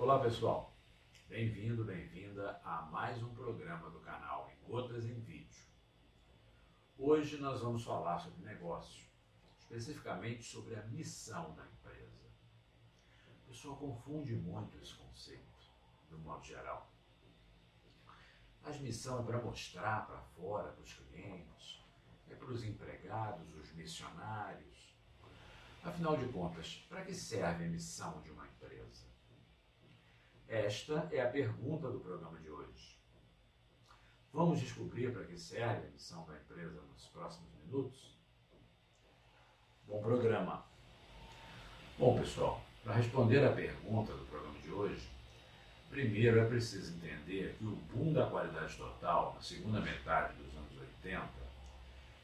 Olá pessoal, bem-vindo, bem-vinda a mais um programa do canal Em Gotas em Vídeo. Hoje nós vamos falar sobre negócio, especificamente sobre a missão da empresa. O pessoal confunde muito esse conceito, do modo geral. As missão é para mostrar para fora, para os clientes, é para os empregados, os missionários. Afinal de contas, para que serve a missão de uma empresa? Esta é a pergunta do programa de hoje. Vamos descobrir para que serve a missão da empresa nos próximos minutos? Bom programa. Bom, pessoal, para responder à pergunta do programa de hoje, primeiro é preciso entender que o boom da qualidade total, na segunda metade dos anos 80,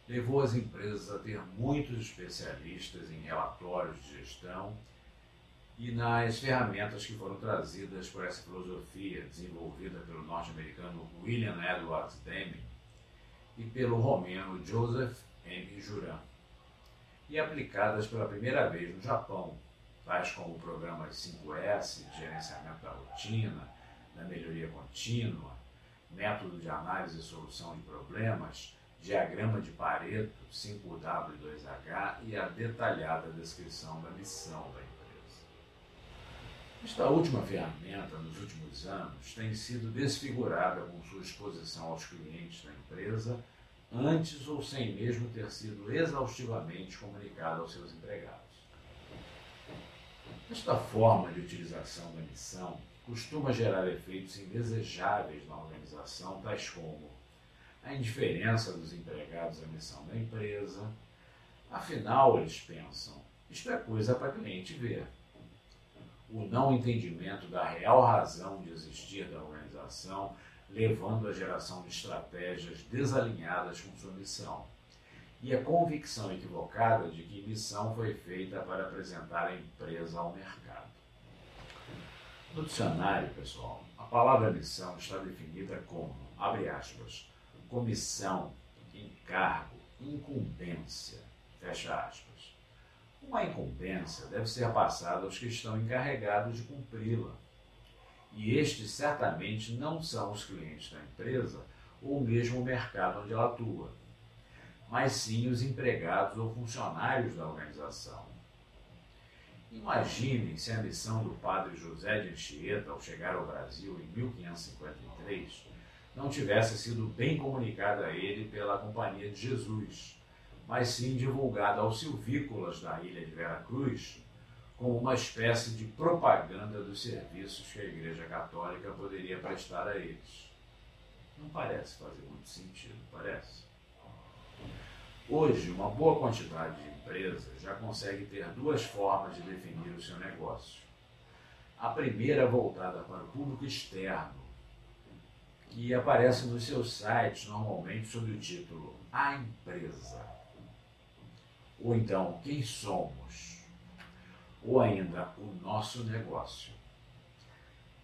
levou as empresas a ter muitos especialistas em relatórios de gestão e nas ferramentas que foram trazidas por essa filosofia desenvolvida pelo norte-americano William Edwards Deming e pelo romeno Joseph M. Juran, e aplicadas pela primeira vez no Japão, tais como o programa 5S, de gerenciamento da rotina, da melhoria contínua, método de análise e solução de problemas, diagrama de Pareto, 5W2H e a detalhada descrição da missão da empresa. Esta última ferramenta, nos últimos anos, tem sido desfigurada com sua exposição aos clientes da empresa, antes ou sem mesmo ter sido exaustivamente comunicada aos seus empregados. Esta forma de utilização da missão costuma gerar efeitos indesejáveis na organização, tais como a indiferença dos empregados à missão da empresa. Afinal, eles pensam, isto é coisa para cliente ver o não entendimento da real razão de existir da organização, levando à geração de estratégias desalinhadas com sua missão, e a convicção equivocada de que missão foi feita para apresentar a empresa ao mercado. No dicionário, pessoal, a palavra missão está definida como, abre aspas, comissão, encargo, incumbência, fecha aspas. Uma incumbência deve ser passada aos que estão encarregados de cumpri-la. E estes certamente não são os clientes da empresa ou mesmo o mercado onde ela atua, mas sim os empregados ou funcionários da organização. Imaginem se a missão do padre José de Anchieta ao chegar ao Brasil em 1553 não tivesse sido bem comunicada a ele pela Companhia de Jesus mas sim divulgada aos silvícolas da ilha de Veracruz como uma espécie de propaganda dos serviços que a Igreja Católica poderia prestar a eles. Não parece fazer muito sentido, parece? Hoje, uma boa quantidade de empresas já consegue ter duas formas de definir o seu negócio. A primeira voltada para o público externo, que aparece nos seus sites normalmente sob o título A Empresa ou então quem somos, ou ainda o nosso negócio.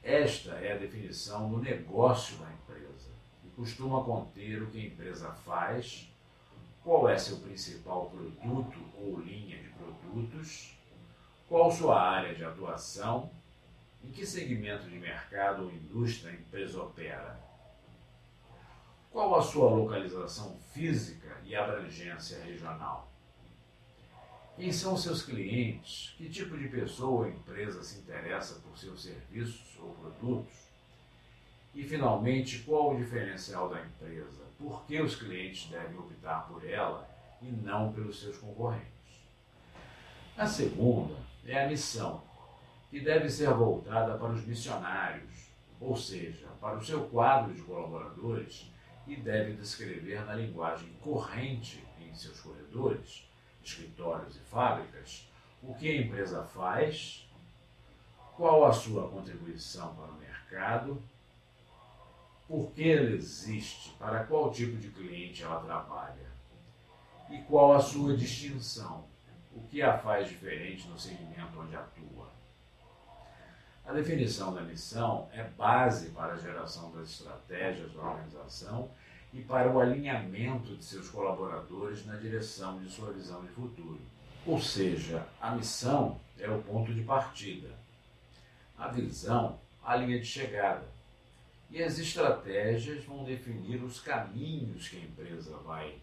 Esta é a definição do negócio da empresa. E costuma conter o que a empresa faz, qual é seu principal produto ou linha de produtos, qual sua área de atuação, em que segmento de mercado ou indústria a empresa opera, qual a sua localização física e abrangência regional quem são seus clientes? Que tipo de pessoa ou empresa se interessa por seus serviços ou produtos? E, finalmente, qual o diferencial da empresa? Por que os clientes devem optar por ela e não pelos seus concorrentes? A segunda é a missão, que deve ser voltada para os missionários, ou seja, para o seu quadro de colaboradores e deve descrever na linguagem corrente em seus corredores escritórios e fábricas, o que a empresa faz, qual a sua contribuição para o mercado, por que ela existe, para qual tipo de cliente ela trabalha e qual a sua distinção, o que a faz diferente no segmento onde atua. A definição da missão é base para a geração das estratégias da organização e para o alinhamento de seus colaboradores na direção de sua visão de futuro. Ou seja, a missão é o ponto de partida. a visão, a linha de chegada. E as estratégias vão definir os caminhos que a empresa vai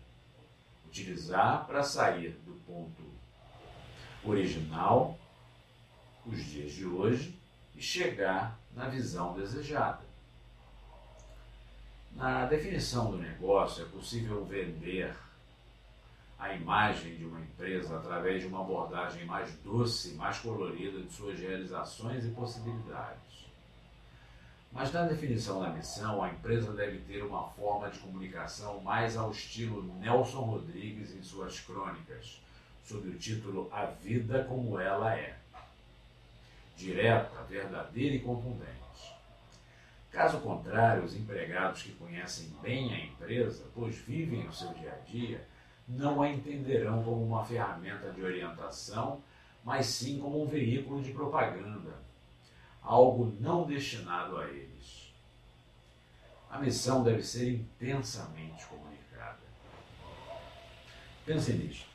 utilizar para sair do ponto original, os dias de hoje, e chegar na visão desejada. Na definição do negócio, é possível vender a imagem de uma empresa através de uma abordagem mais doce, mais colorida de suas realizações e possibilidades. Mas na definição da missão, a empresa deve ter uma forma de comunicação mais ao estilo Nelson Rodrigues em suas crônicas, sob o título A Vida Como Ela É. Direta, verdadeira e contundente. Caso contrário, os empregados que conhecem bem a empresa, pois vivem o seu dia a dia, não a entenderão como uma ferramenta de orientação, mas sim como um veículo de propaganda, algo não destinado a eles. A missão deve ser intensamente comunicada. Pense nisto.